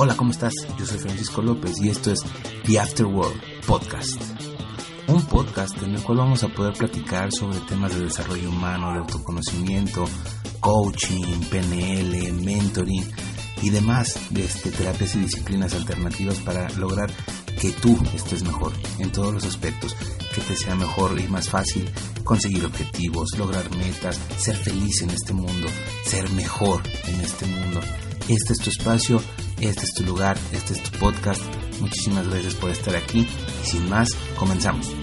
Hola, ¿cómo estás? Yo soy Francisco López y esto es The Afterworld Podcast. Un podcast en el cual vamos a poder platicar sobre temas de desarrollo humano, de autoconocimiento, coaching, PNL, mentoring y demás de este, terapias y disciplinas alternativas para lograr que tú estés mejor en todos los aspectos, que te sea mejor y más fácil conseguir objetivos, lograr metas, ser feliz en este mundo, ser mejor en este mundo. Este es tu espacio, este es tu lugar, este es tu podcast. Muchísimas gracias por estar aquí sin más, comenzamos.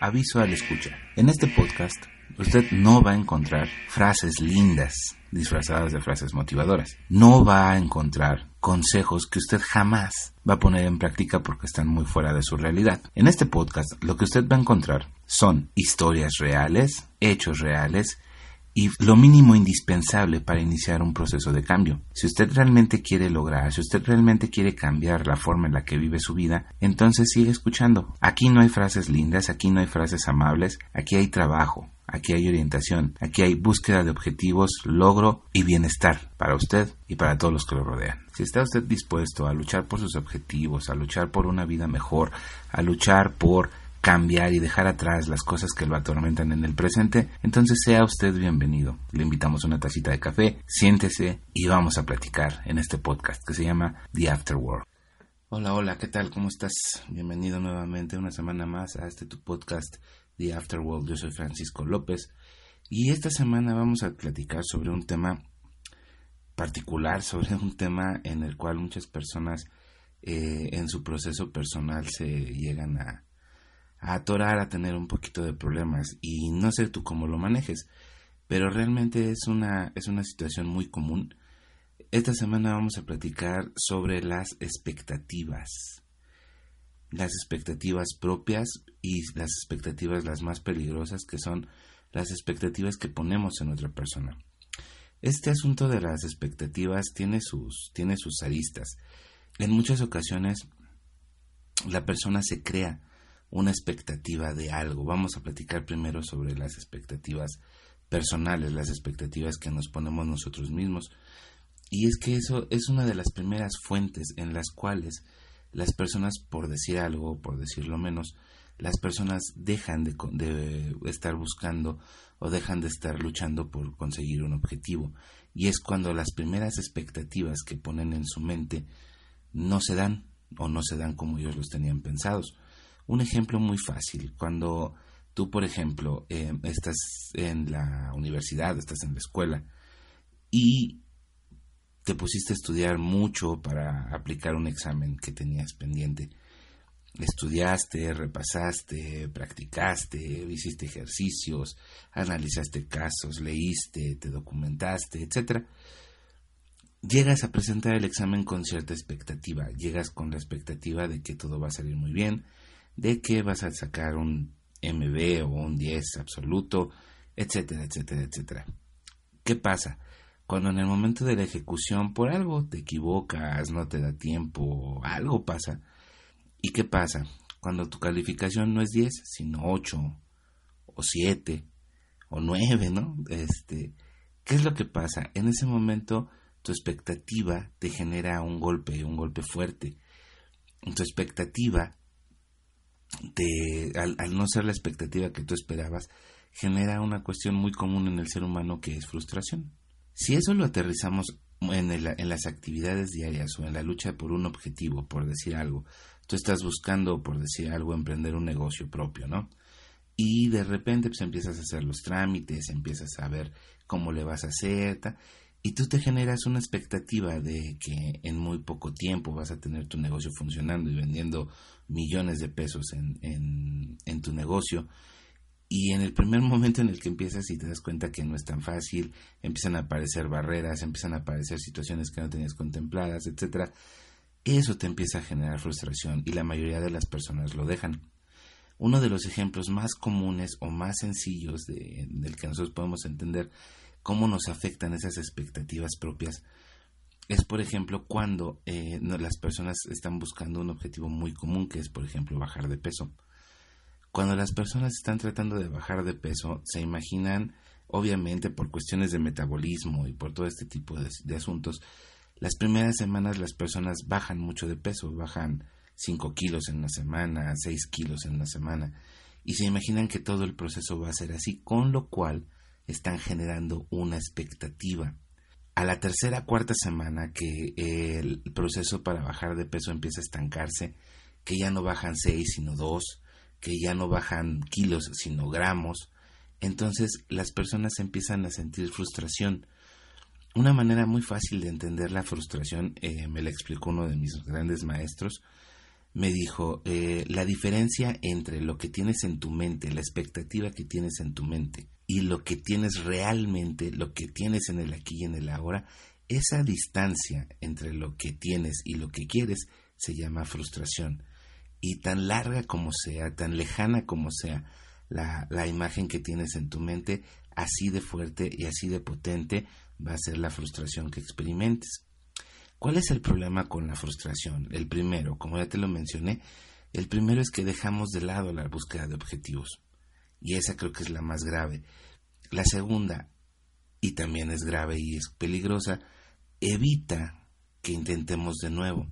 Aviso al escucha. En este podcast, usted no va a encontrar frases lindas disfrazadas de frases motivadoras. No va a encontrar consejos que usted jamás va a poner en práctica porque están muy fuera de su realidad. En este podcast, lo que usted va a encontrar son historias reales, hechos reales y lo mínimo indispensable para iniciar un proceso de cambio. Si usted realmente quiere lograr, si usted realmente quiere cambiar la forma en la que vive su vida, entonces sigue escuchando. Aquí no hay frases lindas, aquí no hay frases amables, aquí hay trabajo, aquí hay orientación, aquí hay búsqueda de objetivos, logro y bienestar para usted y para todos los que lo rodean. Si está usted dispuesto a luchar por sus objetivos, a luchar por una vida mejor, a luchar por cambiar y dejar atrás las cosas que lo atormentan en el presente, entonces sea usted bienvenido. Le invitamos una tacita de café, siéntese y vamos a platicar en este podcast que se llama The Afterworld. Hola, hola, ¿qué tal? ¿Cómo estás? Bienvenido nuevamente una semana más a este tu podcast The Afterworld. Yo soy Francisco López y esta semana vamos a platicar sobre un tema particular, sobre un tema en el cual muchas personas eh, en su proceso personal se llegan a a atorar a tener un poquito de problemas y no sé tú cómo lo manejes, pero realmente es una, es una situación muy común. Esta semana vamos a platicar sobre las expectativas, las expectativas propias y las expectativas las más peligrosas que son las expectativas que ponemos en otra persona. Este asunto de las expectativas tiene sus, tiene sus aristas. En muchas ocasiones la persona se crea una expectativa de algo. Vamos a platicar primero sobre las expectativas personales, las expectativas que nos ponemos nosotros mismos. Y es que eso es una de las primeras fuentes en las cuales las personas, por decir algo, por decirlo menos, las personas dejan de, de, estar buscando o dejan de estar luchando por conseguir un objetivo. Y es cuando las primeras expectativas que ponen en su mente no se dan o no se dan como ellos los tenían pensados. Un ejemplo muy fácil, cuando tú, por ejemplo, eh, estás en la universidad, estás en la escuela y te pusiste a estudiar mucho para aplicar un examen que tenías pendiente. Estudiaste, repasaste, practicaste, hiciste ejercicios, analizaste casos, leíste, te documentaste, etc. Llegas a presentar el examen con cierta expectativa, llegas con la expectativa de que todo va a salir muy bien, de que vas a sacar un MB o un 10 absoluto, etcétera, etcétera, etcétera. ¿Qué pasa? Cuando en el momento de la ejecución por algo te equivocas, no te da tiempo, algo pasa. ¿Y qué pasa? Cuando tu calificación no es 10, sino 8 o 7 o 9, ¿no? Este, ¿qué es lo que pasa? En ese momento tu expectativa te genera un golpe, un golpe fuerte. Tu expectativa al, no ser la expectativa que tú esperabas, genera una cuestión muy común en el ser humano que es frustración. Si eso lo aterrizamos en, las actividades diarias o en la lucha por un objetivo, por decir algo, tú estás buscando, por decir algo, emprender un negocio propio, ¿no? Y de repente pues empiezas a hacer los trámites, empiezas a ver cómo le vas a hacer, y tú te generas una expectativa de que en muy poco tiempo vas a tener tu negocio funcionando y vendiendo millones de pesos en, en, en, tu negocio. Y en el primer momento en el que empiezas y te das cuenta que no es tan fácil, empiezan a aparecer barreras, empiezan a aparecer situaciones que no tenías contempladas, etcétera, eso te empieza a generar frustración y la mayoría de las personas lo dejan. Uno de los ejemplos más comunes o más sencillos de, del que nosotros podemos entender cómo nos afectan esas expectativas propias es, por ejemplo, cuando eh, las personas están buscando un objetivo muy común, que es, por ejemplo, bajar de peso. Cuando las personas están tratando de bajar de peso, se imaginan, obviamente, por cuestiones de metabolismo y por todo este tipo de, asuntos, las primeras semanas las personas bajan mucho de peso, bajan 5 kilos en la semana, 6 kilos en la semana, y se imaginan que todo el proceso va a ser así, con lo cual están generando una expectativa. A la tercera cuarta semana que el proceso para bajar de peso empieza a estancarse, que ya no bajan 6 sino 2, que ya no bajan kilos sino gramos, entonces las personas empiezan a sentir frustración. Una manera muy fácil de entender la frustración, eh, me la explicó uno de mis grandes maestros, me dijo, eh, la diferencia entre lo que tienes en tu mente, la expectativa que tienes en tu mente y lo que tienes realmente, lo que tienes en el aquí y en el ahora, esa distancia entre lo que tienes y lo que quieres se llama frustración. Y tan larga como sea, tan lejana como sea la, la imagen que tienes en tu mente, así de fuerte y así de potente va a ser la frustración que experimentes. ¿Cuál es el problema con la frustración? El primero, como ya te lo mencioné, el primero es que dejamos de lado la búsqueda de objetivos y esa creo que es la más grave. La segunda, y también es grave y es peligrosa, evita que intentemos de nuevo.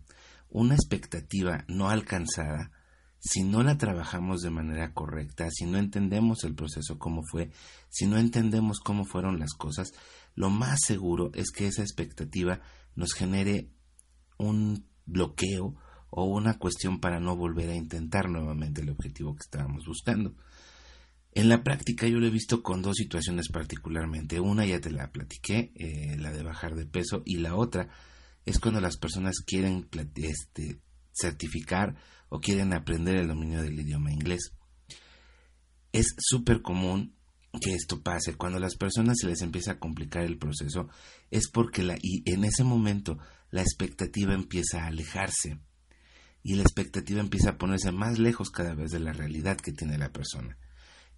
Una expectativa no alcanzada, si no la trabajamos de manera correcta, si no entendemos el proceso cómo fue, si no entendemos cómo fueron las cosas, lo más seguro es que esa expectativa nos genere un bloqueo o una cuestión para no volver a intentar nuevamente el objetivo que estábamos buscando. En la práctica yo lo he visto con dos situaciones particularmente. Una ya te la platiqué, eh, la de bajar de peso, y la otra es cuando las personas quieren este, certificar o quieren aprender el dominio del idioma inglés. Es súper común que esto pase. Cuando a las personas se les empieza a complicar el proceso, es porque la, y en ese momento la expectativa empieza a alejarse y la expectativa empieza a ponerse más lejos cada vez de la realidad que tiene la persona.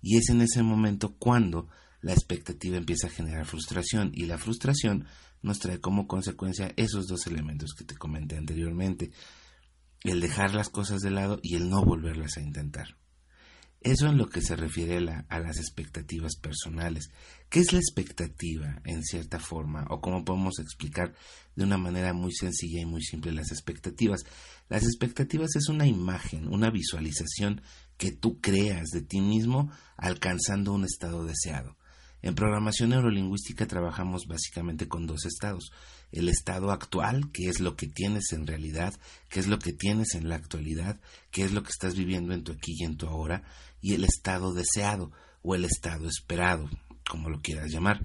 Y es en ese momento cuando la expectativa empieza a generar frustración y la frustración nos trae como consecuencia esos dos elementos que te comenté anteriormente, el dejar las cosas de lado y el no volverlas a intentar. Eso en lo que se refiere a, las expectativas personales. ¿Qué es la expectativa en cierta forma? O cómo podemos explicar de una manera muy sencilla y muy simple las expectativas. Las expectativas es una imagen, una visualización que tú creas de ti mismo alcanzando un estado deseado. En programación neurolingüística trabajamos básicamente con dos estados. El estado actual, que es lo que tienes en realidad, que es lo que tienes en la actualidad, que es lo que estás viviendo en tu aquí y en tu ahora, y el estado deseado o el estado esperado, como lo quieras llamar.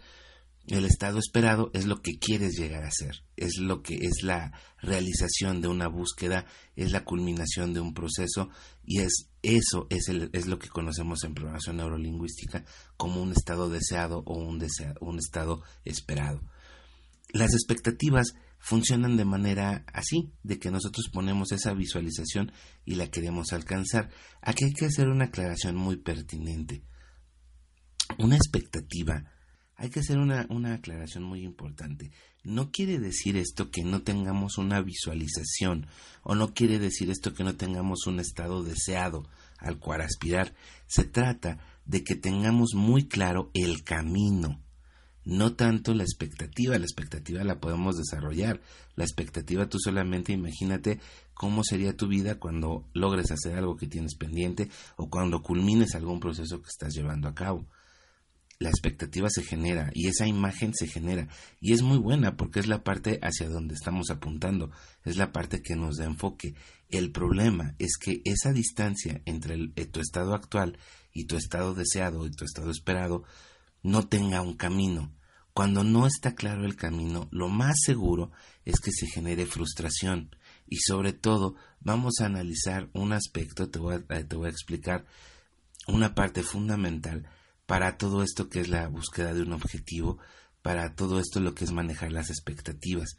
El estado esperado es lo que quieres llegar a ser, es lo que es la realización de una búsqueda, es la culminación de un proceso y es eso es, lo que conocemos en programación neurolingüística como un estado deseado o un, un estado esperado. Las expectativas funcionan de manera así, de que nosotros ponemos esa visualización y la queremos alcanzar. Aquí hay que hacer una aclaración muy pertinente. Una expectativa hay que hacer una, una, aclaración muy importante. No quiere decir esto que no tengamos una visualización o no quiere decir esto que no tengamos un estado deseado al cual aspirar. Se trata de que tengamos muy claro el camino, no tanto la expectativa. La expectativa la podemos desarrollar. La expectativa tú solamente imagínate cómo sería tu vida cuando logres hacer algo que tienes pendiente o cuando culmines algún proceso que estás llevando a cabo la expectativa se genera y esa imagen se genera y es muy buena porque es la parte hacia donde estamos apuntando, es la parte que nos da enfoque. El problema es que esa distancia entre eh, tu estado actual y tu estado deseado y tu estado esperado no tenga un camino. Cuando no está claro el camino, lo más seguro es que se genere frustración y sobre todo vamos a analizar un aspecto, te voy a, te voy a explicar una parte fundamental para todo esto que es la búsqueda de un objetivo, para todo esto lo que es manejar las expectativas.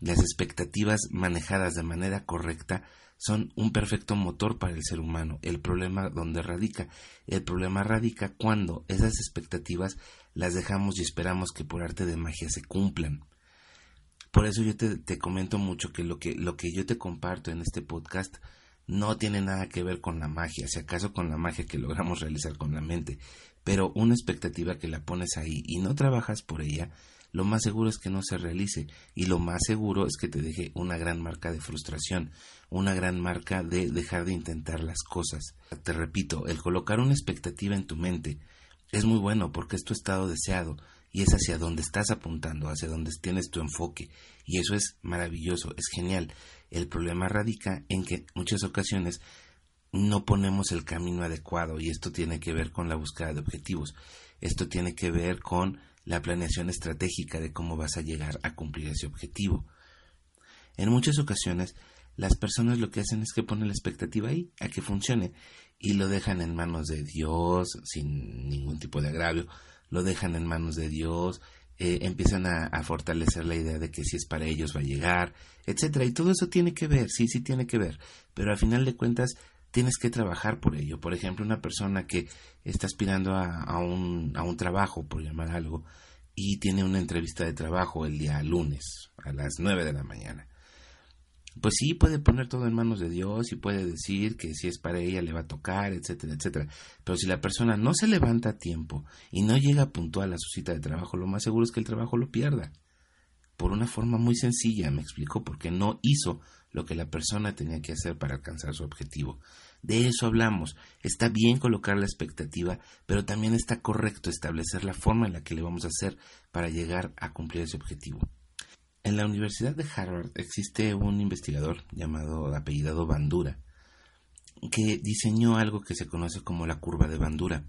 Las expectativas manejadas de manera correcta son un perfecto motor para el ser humano. El problema donde radica, el problema radica cuando esas expectativas las dejamos y esperamos que por arte de magia se cumplan. por eso yo te, te, comento mucho que lo, que lo que yo te comparto en este podcast no tiene nada que ver con la magia, si acaso con la magia que logramos realizar con la mente, pero una expectativa que la pones ahí y no trabajas por ella, lo más seguro es que no se realice y lo más seguro es que te deje una gran marca de frustración, una gran marca de dejar de intentar las cosas. Te repito, el colocar una expectativa en tu mente es muy bueno porque es tu estado deseado y es hacia donde estás apuntando, hacia donde tienes tu enfoque y eso es maravilloso, es genial. El problema radica en que muchas ocasiones no ponemos el camino adecuado y esto tiene que ver con la búsqueda de objetivos. Esto tiene que ver con la planeación estratégica de cómo vas a llegar a cumplir ese objetivo. En muchas ocasiones, las personas lo que hacen es que ponen la expectativa ahí, a que funcione, y lo dejan en manos de Dios, sin ningún tipo de agravio, lo dejan en manos de Dios, eh, empiezan a, fortalecer la idea de que si es para ellos va a llegar, etcétera, y todo eso tiene que ver, sí, sí tiene que ver, pero al final de cuentas tienes que trabajar por ello. Por ejemplo, una persona que está aspirando a, un, trabajo, por llamar algo, y tiene una entrevista de trabajo el día lunes a las 9 de la mañana. Pues sí, puede poner todo en manos de Dios y puede decir que si es para ella le va a tocar, etcétera, etcétera. Pero si la persona no se levanta a tiempo y no llega puntual a su cita de trabajo, lo más seguro es que el trabajo lo pierda. Por una forma muy sencilla, me explico, porque no hizo lo que la persona tenía que hacer para alcanzar su objetivo. De eso hablamos. Está bien colocar la expectativa, pero también está correcto establecer la forma en la que le vamos a hacer para llegar a cumplir ese objetivo. En la Universidad de Harvard existe un investigador llamado apellidado Bandura que diseñó algo que se conoce como la curva de Bandura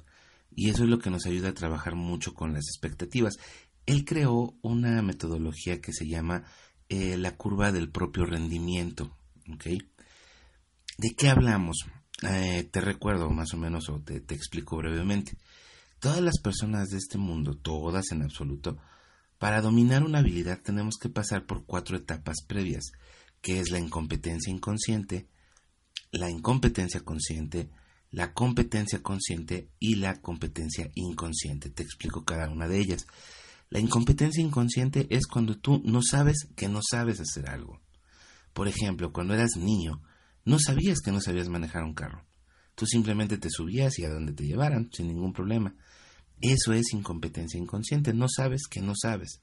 y eso es lo que nos ayuda a trabajar mucho con las expectativas. Él creó una metodología que se llama eh, la curva del propio rendimiento. ¿De qué hablamos? Eh, te recuerdo más o menos o te, te explico brevemente. Todas las personas de este mundo, todas en absoluto, para dominar una habilidad tenemos que pasar por cuatro etapas previas, que es la incompetencia inconsciente, la incompetencia consciente, la competencia consciente y la competencia inconsciente. Te explico cada una de ellas. La incompetencia inconsciente es cuando tú no sabes que no sabes hacer algo. Por ejemplo, cuando eras niño, no sabías que no sabías manejar un carro. Tú simplemente te subías y a donde te llevaran, sin ningún problema. Eso es incompetencia inconsciente, no sabes que no sabes.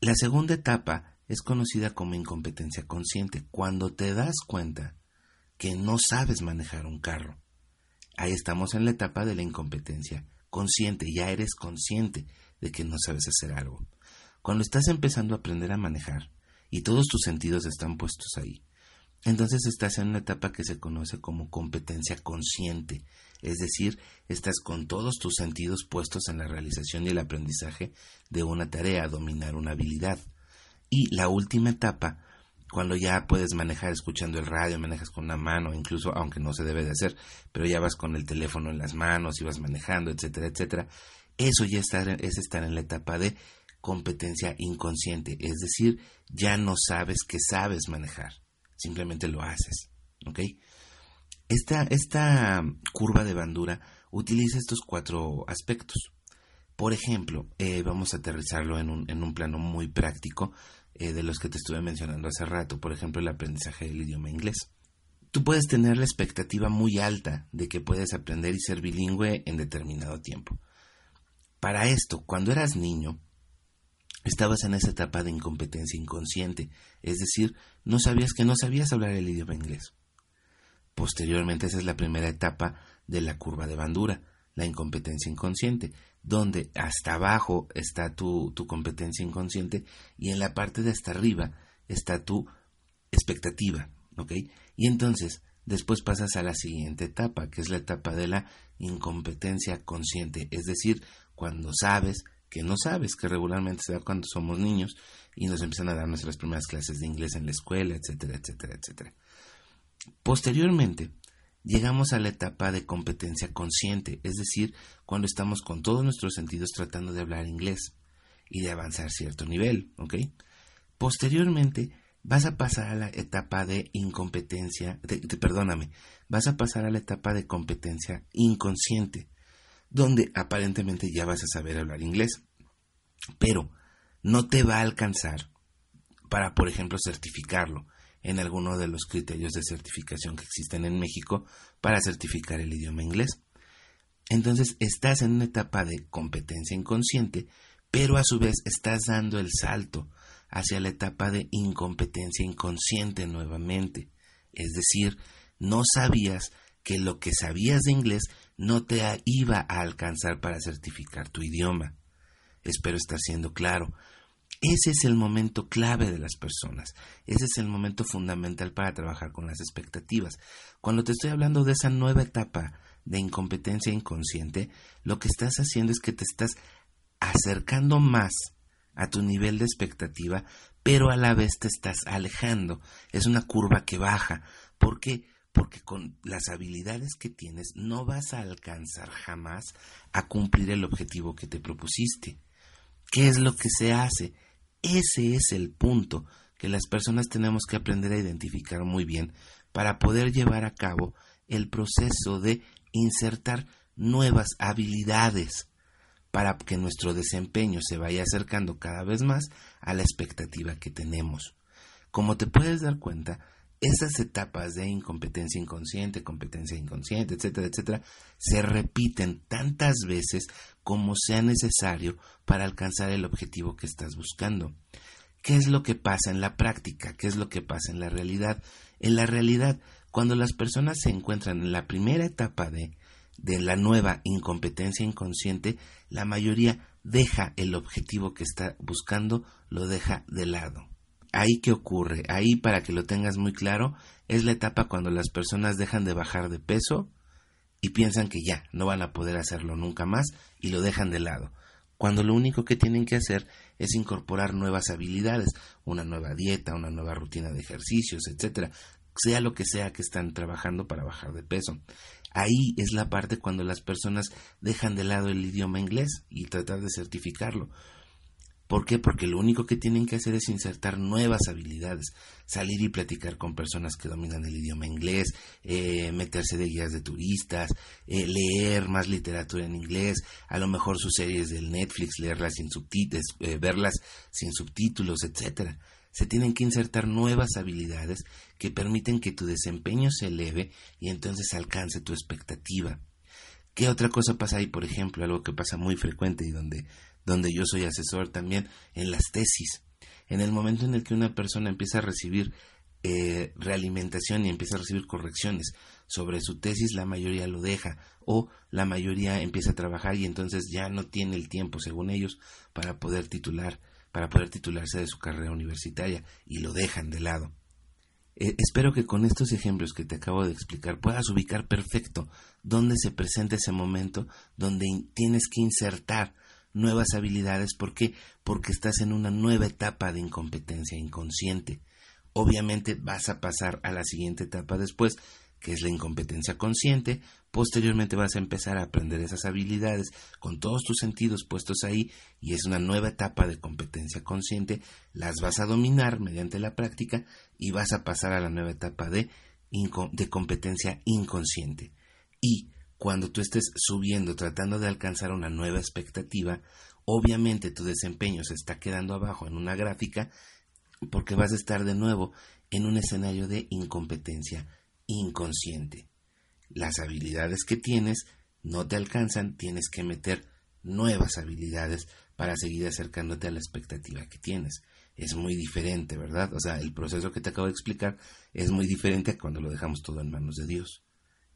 La segunda etapa es conocida como incompetencia consciente, cuando te das cuenta que no sabes manejar un carro. Ahí estamos en la etapa de la incompetencia consciente, ya eres consciente de que no sabes hacer algo. Cuando estás empezando a aprender a manejar y todos tus sentidos están puestos ahí, entonces estás en una etapa que se conoce como competencia consciente, es decir, estás con todos tus sentidos puestos en la realización y el aprendizaje de una tarea, dominar una habilidad. Y la última etapa, cuando ya puedes manejar escuchando el radio, manejas con una mano, incluso aunque no se debe de hacer, pero ya vas con el teléfono en las manos y vas manejando, etcétera, etcétera, eso ya es estar en la etapa de competencia inconsciente, es decir, ya no sabes que sabes manejar simplemente lo haces. ¿Ok? Esta, esta curva de bandura utiliza estos cuatro aspectos. Por ejemplo, eh, vamos a aterrizarlo en un, en un plano muy práctico eh, de los que te estuve mencionando hace rato, por ejemplo, el aprendizaje del idioma inglés. Tú puedes tener la expectativa muy alta de que puedes aprender y ser bilingüe en determinado tiempo. Para esto, cuando eras niño, estabas en esa etapa de incompetencia inconsciente, es decir, no sabías que no sabías hablar el idioma inglés. Posteriormente, esa es la primera etapa de la curva de bandura, la incompetencia inconsciente, donde hasta abajo está tu, tu competencia inconsciente y en la parte de hasta arriba está tu expectativa, ¿ok? Y entonces, después pasas a la siguiente etapa, que es la etapa de la incompetencia consciente, es decir, cuando sabes que no sabes, que regularmente se da cuando somos niños y nos empiezan a dar nuestras primeras clases de inglés en la escuela, etcétera, etcétera, etcétera. Posteriormente, llegamos a la etapa de competencia consciente, es decir, cuando estamos con todos nuestros sentidos tratando de hablar inglés y de avanzar cierto nivel, ¿ok? Posteriormente, vas a pasar a la etapa de incompetencia, perdóname, vas a pasar a la etapa de competencia inconsciente, donde aparentemente ya vas a saber hablar inglés. Pero no te va a alcanzar para, por ejemplo, certificarlo en alguno de los criterios de certificación que existen en México para certificar el idioma inglés. Entonces estás en una etapa de competencia inconsciente, pero a su vez estás dando el salto hacia la etapa de incompetencia inconsciente nuevamente. Es decir, no sabías que lo que sabías de inglés no te iba a alcanzar para certificar tu idioma. Espero estar siendo claro. Ese es el momento clave de las personas. Ese es el momento fundamental para trabajar con las expectativas. Cuando te estoy hablando de esa nueva etapa de incompetencia inconsciente, lo que estás haciendo es que te estás acercando más a tu nivel de expectativa, pero a la vez te estás alejando. Es una curva que baja. ¿Por qué? Porque con las habilidades que tienes no vas a alcanzar jamás a cumplir el objetivo que te propusiste. ¿Qué es lo que se hace? Ese es el punto que las personas tenemos que aprender a identificar muy bien para poder llevar a cabo el proceso de insertar nuevas habilidades para que nuestro desempeño se vaya acercando cada vez más a la expectativa que tenemos. Como te puedes dar cuenta, esas etapas de incompetencia inconsciente, competencia inconsciente, etcétera, etcétera, se repiten tantas veces como sea necesario para alcanzar el objetivo que estás buscando. ¿Qué es lo que pasa en la práctica? ¿Qué es lo que pasa en la realidad? En la realidad, cuando las personas se encuentran en la primera etapa de de la nueva incompetencia inconsciente, la mayoría deja el objetivo que está buscando, lo deja de lado. Ahí que ocurre, ahí para que lo tengas muy claro, es la etapa cuando las personas dejan de bajar de peso y piensan que ya no van a poder hacerlo nunca más y lo dejan de lado. Cuando lo único que tienen que hacer es incorporar nuevas habilidades, una nueva dieta, una nueva rutina de ejercicios, etcétera, sea lo que sea que están trabajando para bajar de peso. Ahí es la parte cuando las personas dejan de lado el idioma inglés y tratar de certificarlo. ¿Por qué? Porque lo único que tienen que hacer es insertar nuevas habilidades, salir y platicar con personas que dominan el idioma inglés, eh, meterse de guías de turistas, eh, leer más literatura en inglés, a lo mejor sus series del Netflix, leerlas sin subtítulos, eh, verlas sin subtítulos, etcétera se tienen que insertar nuevas habilidades que permiten que tu desempeño se eleve y entonces alcance tu expectativa. ¿Qué otra cosa pasa ahí? Por ejemplo, algo que pasa muy frecuente y donde, donde yo soy asesor también en las tesis. En el momento en el que una persona empieza a recibir eh, realimentación y empieza a recibir correcciones sobre su tesis, la mayoría lo deja o la mayoría empieza a trabajar y entonces ya no tiene el tiempo, según ellos, para poder titular para poder titularse de su carrera universitaria y lo dejan de lado. Eh, espero que con estos ejemplos que te acabo de explicar puedas ubicar perfecto dónde se presenta ese momento donde tienes que insertar nuevas habilidades. ¿Por qué? Porque estás en una nueva etapa de incompetencia inconsciente. Obviamente vas a pasar a la siguiente etapa después, que es la incompetencia consciente, posteriormente vas a empezar a aprender esas habilidades con todos tus sentidos puestos ahí y es una nueva etapa de competencia consciente, las vas a dominar mediante la práctica y vas a pasar a la nueva etapa de, de competencia inconsciente. Y cuando tú estés subiendo, tratando de alcanzar una nueva expectativa, obviamente tu desempeño se está quedando abajo en una gráfica porque vas a estar de nuevo en un escenario de incompetencia inconsciente. Las habilidades que tienes no te alcanzan, tienes que meter nuevas habilidades para seguir acercándote a la expectativa que tienes. Es muy diferente, ¿verdad? O sea, el proceso que te acabo de explicar es muy diferente a cuando lo dejamos todo en manos de Dios.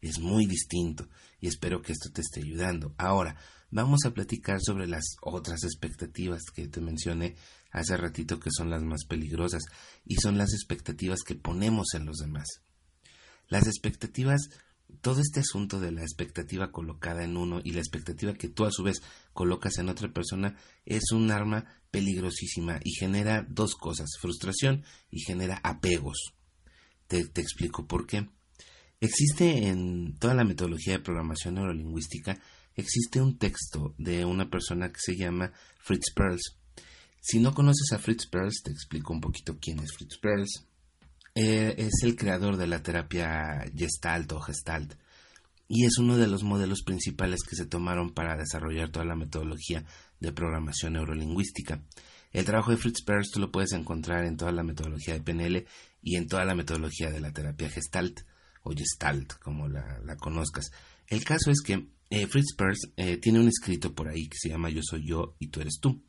Es muy distinto y espero que esto te esté ayudando. Ahora, vamos a platicar sobre las otras expectativas que te mencioné hace ratito que son las más peligrosas y son las expectativas que ponemos en los demás. Las expectativas, todo este asunto de la expectativa colocada en uno y la expectativa que tú a su vez colocas en otra persona es un arma peligrosísima y genera dos cosas, frustración y genera apegos. Te, te explico por qué. Existe en toda la metodología de programación neurolingüística, existe un texto de una persona que se llama Fritz Perls. Si no conoces a Fritz Perls, te explico un poquito quién es Fritz Perls. Eh, es el creador de la terapia Gestalt o Gestalt y es uno de los modelos principales que se tomaron para desarrollar toda la metodología de programación neurolingüística. El trabajo de Fritz Perls tú lo puedes encontrar en toda la metodología de PNL y en toda la metodología de la terapia Gestalt o Gestalt, como la, conozcas. El caso es que eh, Fritz Perls eh, tiene un escrito por ahí que se llama Yo soy yo y tú eres tú.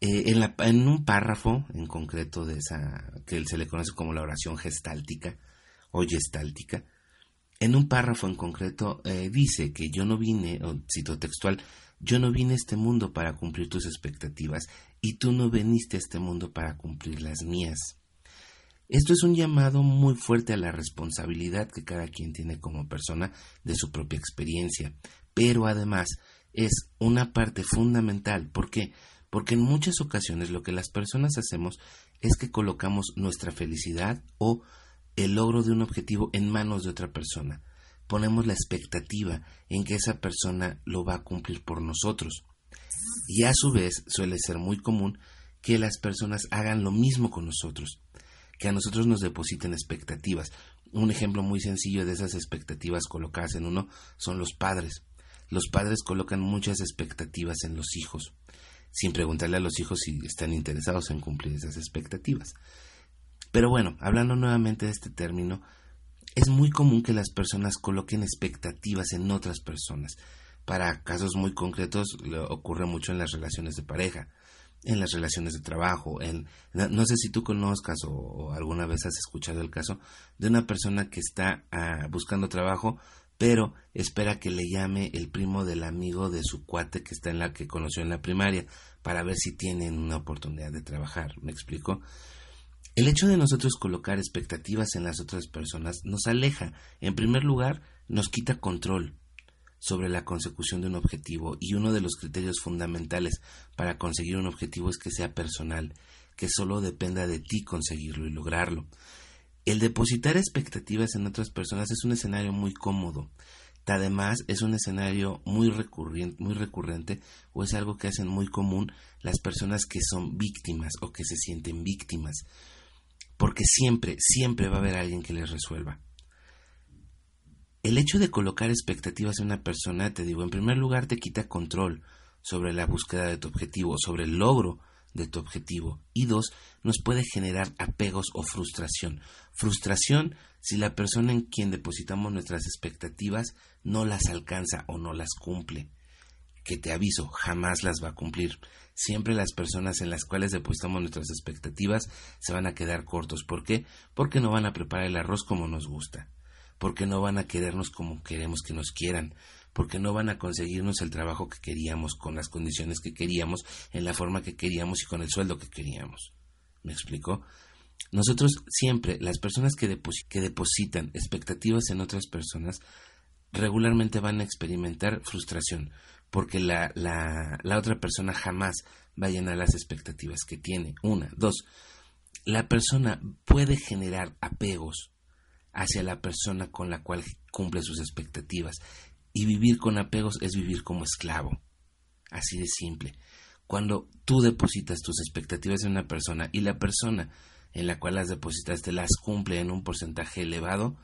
Eh, en, en, un párrafo en concreto de esa que se le conoce como la oración gestáltica o gestáltica, en un párrafo en concreto dice que yo no vine, o cito textual, yo no vine a este mundo para cumplir tus expectativas y tú no viniste a este mundo para cumplir las mías. Esto es un llamado muy fuerte a la responsabilidad que cada quien tiene como persona de su propia experiencia, pero además es una parte fundamental. ¿Por qué? Porque en muchas ocasiones lo que las personas hacemos es que colocamos nuestra felicidad o el logro de un objetivo en manos de otra persona ponemos la expectativa en que esa persona lo va a cumplir por nosotros. Y a su vez suele ser muy común que las personas hagan lo mismo con nosotros, que a nosotros nos depositen expectativas. Un ejemplo muy sencillo de esas expectativas colocadas en uno son los padres. Los padres colocan muchas expectativas en los hijos, sin preguntarle a los hijos si están interesados en cumplir esas expectativas. Pero bueno, hablando nuevamente de este término, es muy común que las personas coloquen expectativas en otras personas. Para casos muy concretos ocurre mucho en las relaciones de pareja, en las relaciones de trabajo, en no, sé si tú conozcas o, alguna vez has escuchado el caso de una persona que está ah, buscando trabajo, pero espera que le llame el primo del amigo de su cuate que está en la que conoció en la primaria para ver si tienen una oportunidad de trabajar. ¿Me explico? El hecho de nosotros colocar expectativas en las otras personas nos aleja. En primer lugar, nos quita control sobre la consecución de un objetivo y uno de los criterios fundamentales para conseguir un objetivo es que sea personal, que solo dependa de ti conseguirlo y lograrlo. El depositar expectativas en otras personas es un escenario muy cómodo. Además, es un escenario muy recurrente, muy recurrente o es algo que hacen muy común las personas que son víctimas o que se sienten víctimas porque siempre, siempre va a haber alguien que les resuelva. El hecho de colocar expectativas en una persona, te digo, en primer lugar te quita control sobre la búsqueda de tu objetivo, sobre el logro de tu objetivo. Y dos, nos puede generar apegos o frustración. Frustración si la persona en quien depositamos nuestras expectativas no las alcanza o no las cumple. Que te aviso, jamás las va a cumplir siempre las personas en las cuales depositamos nuestras expectativas se van a quedar cortos. ¿Por qué? Porque no van a preparar el arroz como nos gusta, porque no van a querernos como queremos que nos quieran, porque no van a conseguirnos el trabajo que queríamos, con las condiciones que queríamos, en la forma que queríamos y con el sueldo que queríamos. ¿Me explico? Nosotros siempre, las personas que, que depositan expectativas en otras personas, regularmente van a experimentar frustración, porque la, la, la otra persona jamás va a llenar las expectativas que tiene. Una, dos, la persona puede generar apegos hacia la persona con la cual cumple sus expectativas. Y vivir con apegos es vivir como esclavo. Así de simple. Cuando tú depositas tus expectativas en una persona y la persona en la cual las depositaste las cumple en un porcentaje elevado,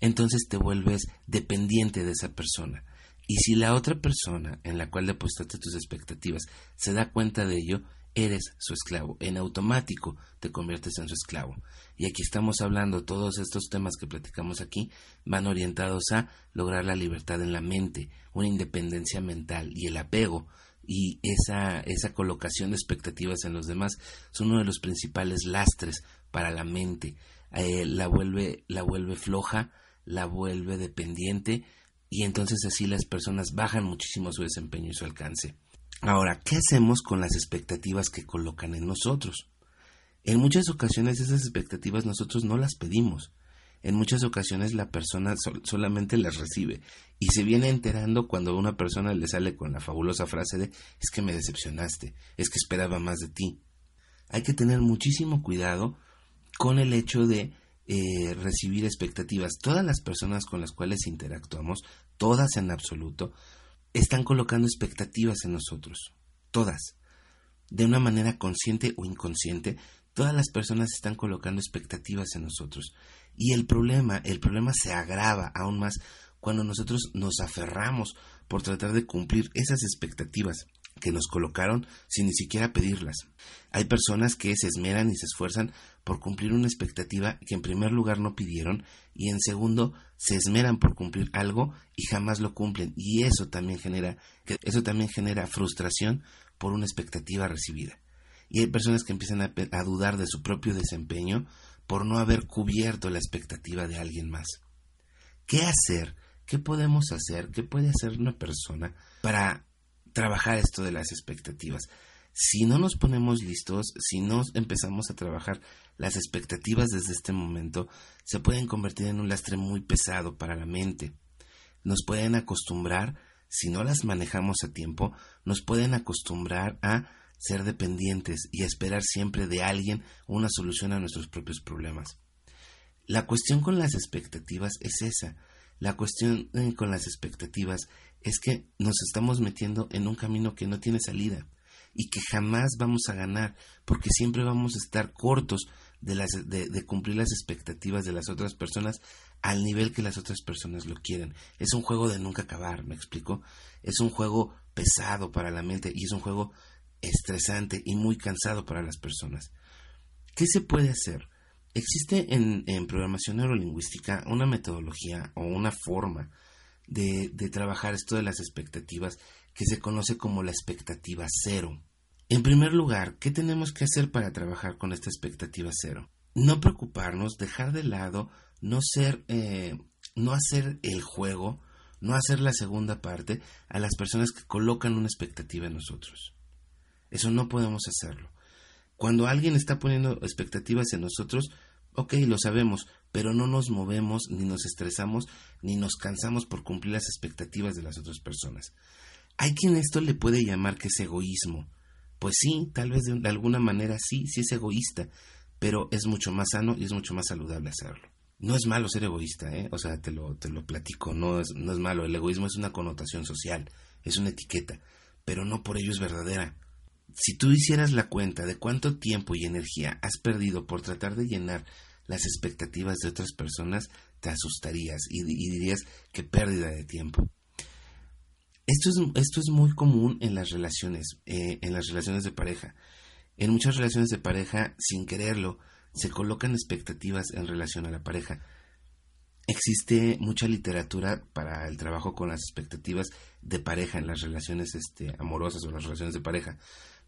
entonces te vuelves dependiente de esa persona. Y si la otra persona en la cual depositaste tus expectativas se da cuenta de ello, eres su esclavo. En automático te conviertes en su esclavo. Y aquí estamos hablando, todos estos temas que platicamos aquí van orientados a lograr la libertad en la mente, una independencia mental y el apego y esa, esa colocación de expectativas en los demás son uno de los principales lastres para la mente. Eh, la, vuelve, la vuelve floja, la vuelve dependiente y entonces así las personas bajan muchísimo su desempeño y su alcance. Ahora, ¿qué hacemos con las expectativas que colocan en nosotros? En muchas ocasiones esas expectativas nosotros no las pedimos. En muchas ocasiones la persona solamente las recibe y se viene enterando cuando a una persona le sale con la fabulosa frase de es que me decepcionaste, es que esperaba más de ti. Hay que tener muchísimo cuidado con el hecho de eh, recibir expectativas. Todas las personas con las cuales interactuamos, todas en absoluto, están colocando expectativas en nosotros. Todas. De una manera consciente o inconsciente, todas las personas están colocando expectativas en nosotros. Y el problema, el problema se agrava aún más cuando nosotros nos aferramos por tratar de cumplir esas expectativas. Que nos colocaron sin ni siquiera pedirlas. Hay personas que se esmeran y se esfuerzan por cumplir una expectativa que en primer lugar no pidieron y en segundo se esmeran por cumplir algo y jamás lo cumplen y eso también genera eso también genera frustración por una expectativa recibida. Y hay personas que empiezan a, a dudar de su propio desempeño por no haber cubierto la expectativa de alguien más. ¿Qué hacer? ¿Qué podemos hacer? ¿Qué puede hacer una persona para trabajar esto de las expectativas. Si no nos ponemos listos, si no empezamos a trabajar las expectativas desde este momento, se pueden convertir en un lastre muy pesado para la mente. Nos pueden acostumbrar, si no las manejamos a tiempo, nos pueden acostumbrar a ser dependientes y a esperar siempre de alguien una solución a nuestros propios problemas. La cuestión con las expectativas es esa. La cuestión eh, con las expectativas es que nos estamos metiendo en un camino que no tiene salida y que jamás vamos a ganar porque siempre vamos a estar cortos de, las, de, cumplir las expectativas de las otras personas al nivel que las otras personas lo quieren. Es un juego de nunca acabar, ¿me explico? Es un juego pesado para la mente y es un juego estresante y muy cansado para las personas. ¿Qué se puede hacer? Existe en, en programación neurolingüística una metodología o una forma de, trabajar esto de las expectativas que se conoce como la expectativa cero. En primer lugar, ¿qué tenemos que hacer para trabajar con esta expectativa cero? No preocuparnos, dejar de lado, no ser, eh, no hacer el juego, no hacer la segunda parte a las personas que colocan una expectativa en nosotros. Eso no podemos hacerlo. Cuando alguien está poniendo expectativas en nosotros, ok, lo sabemos, pero no nos movemos, ni nos estresamos, ni nos cansamos por cumplir las expectativas de las otras personas. Hay quien esto le puede llamar que es egoísmo. Pues sí, tal vez de alguna manera sí, sí es egoísta, pero es mucho más sano y es mucho más saludable hacerlo. No es malo ser egoísta, ¿eh? O sea, te lo, te lo platico, no es, no es malo. El egoísmo es una connotación social, es una etiqueta, pero no por ello es verdadera. Si tú hicieras la cuenta de cuánto tiempo y energía has perdido por tratar de llenar las expectativas de otras personas, te asustarías y, dirías que pérdida de tiempo. Esto es, esto es muy común en las relaciones, eh, en las relaciones de pareja. En muchas relaciones de pareja, sin quererlo, se colocan expectativas en relación a la pareja. Existe mucha literatura para el trabajo con las expectativas de pareja en las relaciones este, amorosas o las relaciones de pareja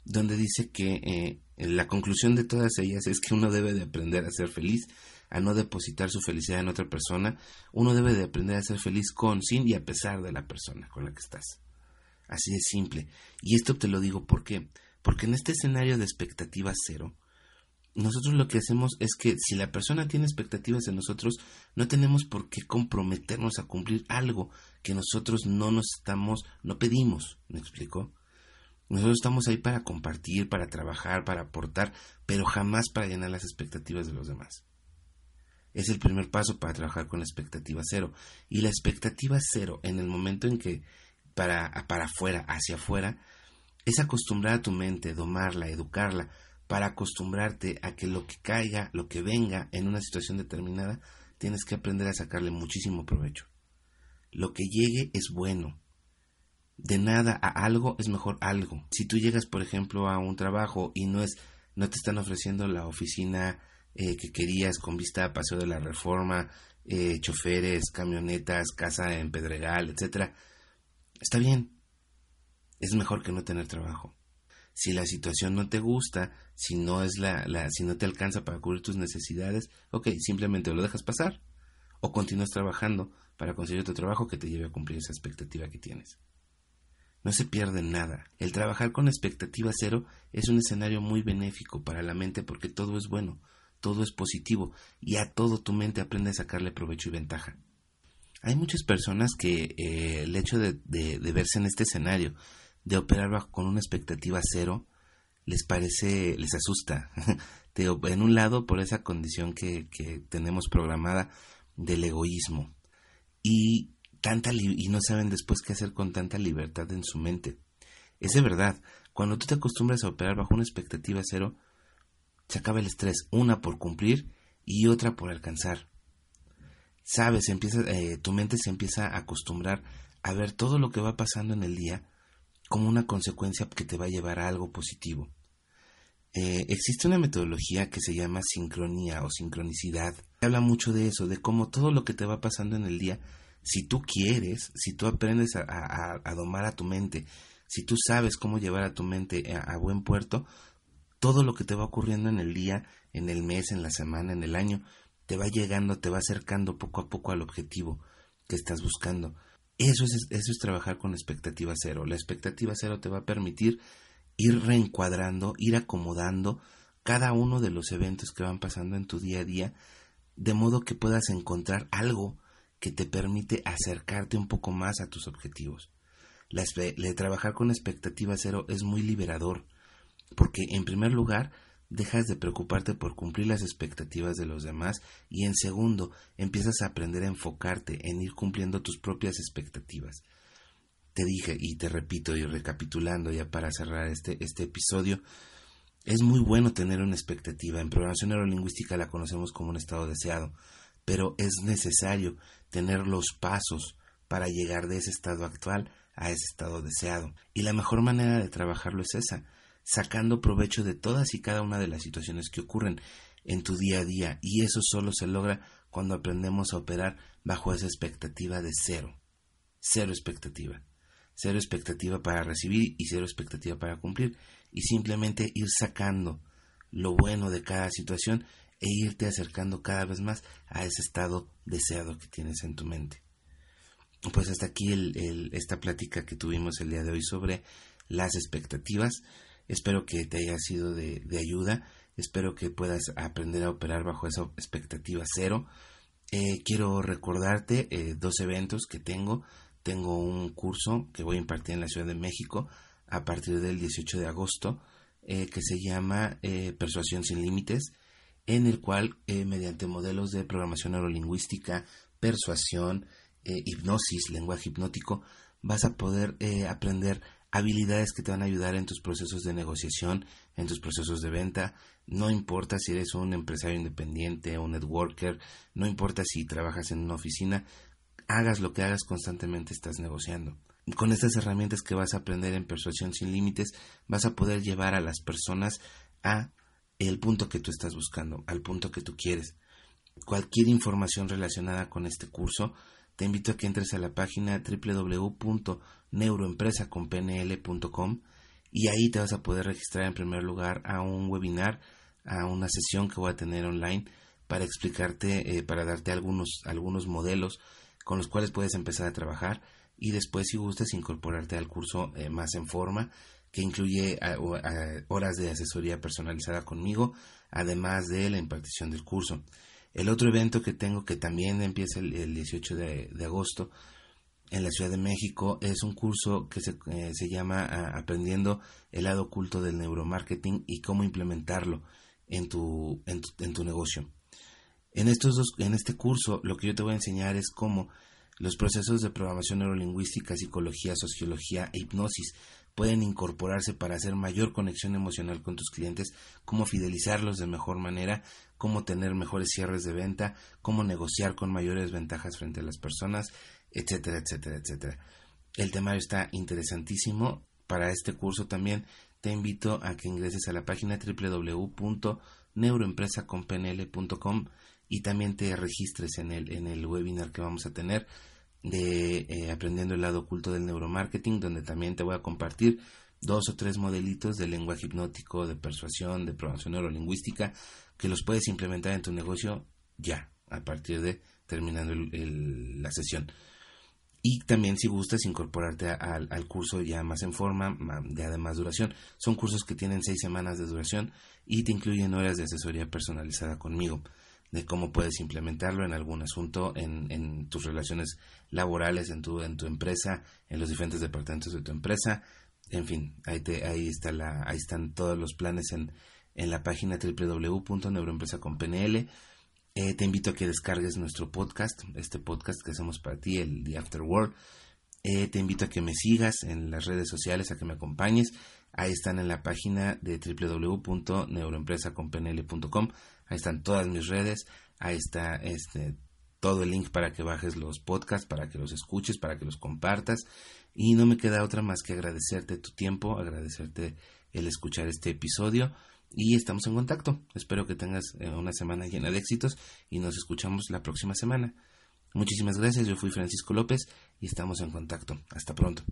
donde dice que eh, la conclusión de todas ellas es que uno debe de aprender a ser feliz, a no depositar su felicidad en otra persona, uno debe de aprender a ser feliz con, sin y a pesar de la persona con la que estás. Así de simple. Y esto te lo digo ¿por qué? Porque en este escenario de expectativa cero, nosotros lo que hacemos es que si la persona tiene expectativas en nosotros, no tenemos por qué comprometernos a cumplir algo que nosotros no nos estamos, no pedimos, ¿me explico? Nosotros estamos ahí para compartir, para trabajar, para aportar, pero jamás para llenar las expectativas de los demás. Es el primer paso para trabajar con la expectativa cero. Y la expectativa cero, en el momento en que para, para afuera, hacia afuera, es acostumbrar a tu mente, domarla, educarla, para acostumbrarte a que lo que caiga, lo que venga en una situación determinada, tienes que aprender a sacarle muchísimo provecho. Lo que llegue es bueno, de nada a algo es mejor algo. Si tú llegas, por ejemplo, a un trabajo y no es, no te están ofreciendo la oficina eh, que querías con vista a Paseo de la Reforma, eh, choferes, camionetas, casa en Pedregal, etcétera, está bien. Es mejor que no tener trabajo. Si la situación no te gusta, si no es la, la, si no te alcanza para cubrir tus necesidades, ok, simplemente lo dejas pasar o continúas trabajando para conseguir otro trabajo que te lleve a cumplir esa expectativa que tienes. No se pierde nada. El trabajar con expectativa cero es un escenario muy benéfico para la mente porque todo es bueno, todo es positivo y a todo tu mente aprende a sacarle provecho y ventaja. Hay muchas personas que eh, el hecho de, verse en este escenario, de operar bajo, con una expectativa cero, les parece, les asusta. en un lado, por esa condición que, que tenemos programada del egoísmo. Y tanta y no saben después qué hacer con tanta libertad en su mente. Es de verdad, cuando tú te acostumbras a operar bajo una expectativa cero, se acaba el estrés, una por cumplir y otra por alcanzar. Sabes, empieza, eh, tu mente se empieza a acostumbrar a ver todo lo que va pasando en el día como una consecuencia que te va a llevar a algo positivo. Eh, existe una metodología que se llama sincronía o sincronicidad. Habla mucho de eso, de cómo todo lo que te va pasando en el día, si tú quieres, si tú aprendes a, domar a tu mente, si tú sabes cómo llevar a tu mente a, buen puerto, todo lo que te va ocurriendo en el día, en el mes, en la semana, en el año, te va llegando, te va acercando poco a poco al objetivo que estás buscando. Eso es, eso es trabajar con expectativa cero. La expectativa cero te va a permitir ir reencuadrando, ir acomodando cada uno de los eventos que van pasando en tu día a día, de modo que puedas encontrar algo que te permite acercarte un poco más a tus objetivos. La, trabajar con expectativa cero es muy liberador, porque en primer lugar dejas de preocuparte por cumplir las expectativas de los demás y en segundo empiezas a aprender a enfocarte en ir cumpliendo tus propias expectativas te dije y te repito y recapitulando ya para cerrar este, este episodio, es muy bueno tener una expectativa. En programación neurolingüística la conocemos como un estado deseado, pero es necesario tener los pasos para llegar de ese estado actual a ese estado deseado. Y la mejor manera de trabajarlo es esa, sacando provecho de todas y cada una de las situaciones que ocurren en tu día a día. Y eso solo se logra cuando aprendemos a operar bajo esa expectativa de cero. Cero expectativa cero expectativa para recibir y cero expectativa para cumplir, y simplemente ir sacando lo bueno de cada situación e irte acercando cada vez más a ese estado deseado que tienes en tu mente. Pues hasta aquí esta plática que tuvimos el día de hoy sobre las expectativas. Espero que te haya sido de, ayuda. Espero que puedas aprender a operar bajo esa expectativa cero. Eh, quiero recordarte eh, dos eventos que tengo tengo un curso que voy a impartir en la Ciudad de México a partir del 18 de agosto eh, que se llama Persuasión sin Límites, en el cual eh, mediante modelos de programación neurolingüística, persuasión, hipnosis, lenguaje hipnótico, vas a poder aprender habilidades que te van a ayudar en tus procesos de negociación, en tus procesos de venta. No importa si eres un empresario independiente, un networker, no importa si trabajas en una oficina, hagas lo que hagas constantemente estás negociando. Con estas herramientas que vas a aprender en Persuasión sin Límites, vas a poder llevar a las personas a el punto que tú estás buscando, al punto que tú quieres. Cualquier información relacionada con este curso, te invito a que entres a la página www.neuroempresaconpnl.com y ahí te vas a poder registrar en primer lugar a un webinar, a una sesión que voy a tener online para explicarte, eh, para darte algunos, algunos modelos con los cuales puedes empezar a trabajar y después si gustas incorporarte al curso eh, más en forma que incluye horas de asesoría personalizada conmigo, además de la impartición del curso. El otro evento que tengo que también empieza el, 18 de, agosto en la Ciudad de México es un curso que se, eh, llama Aprendiendo el lado oculto del neuromarketing y cómo implementarlo en tu, en tu, en tu negocio. En, estos dos, en este curso lo que yo te voy a enseñar es cómo los procesos de programación neurolingüística, psicología, sociología e hipnosis pueden incorporarse para hacer mayor conexión emocional con tus clientes, cómo fidelizarlos de mejor manera, cómo tener mejores cierres de venta, cómo negociar con mayores ventajas frente a las personas, etcétera, etcétera, etcétera. El temario está interesantísimo. Para este curso también te invito a que ingreses a la página www.neuroempresaconpnl.com y también te registres en el, en el webinar que vamos a tener de eh, aprendiendo el lado oculto del neuromarketing, donde también te voy a compartir dos o tres modelitos de lenguaje hipnótico, de persuasión, de programación neurolingüística, que los puedes implementar en tu negocio ya, a partir de terminando la sesión. Y también si gustas incorporarte al, al curso ya más en forma, de además duración. Son cursos que tienen seis semanas de duración y te incluyen horas de asesoría personalizada conmigo de cómo puedes implementarlo en algún asunto, en, en tus relaciones laborales, en tu, en tu empresa, en los diferentes departamentos de tu empresa. En fin, ahí, te, ahí, está la, ahí están todos los planes en, en la página www.neuroempresaconpnl. Eh, te invito a que descargues nuestro podcast, este podcast que hacemos para ti, el The After World. Eh, te invito a que me sigas en las redes sociales, a que me acompañes. Ahí están en la página de www.neuroempresaconpnl.com. Ahí están todas mis redes. Ahí está este, todo el link para que bajes los podcasts, para que los escuches, para que los compartas. Y no me queda otra más que agradecerte tu tiempo, agradecerte el escuchar este episodio. Y estamos en contacto. Espero que tengas eh, una semana llena de éxitos y nos escuchamos la próxima semana. Muchísimas gracias, yo fui Francisco López y estamos en contacto. Hasta pronto.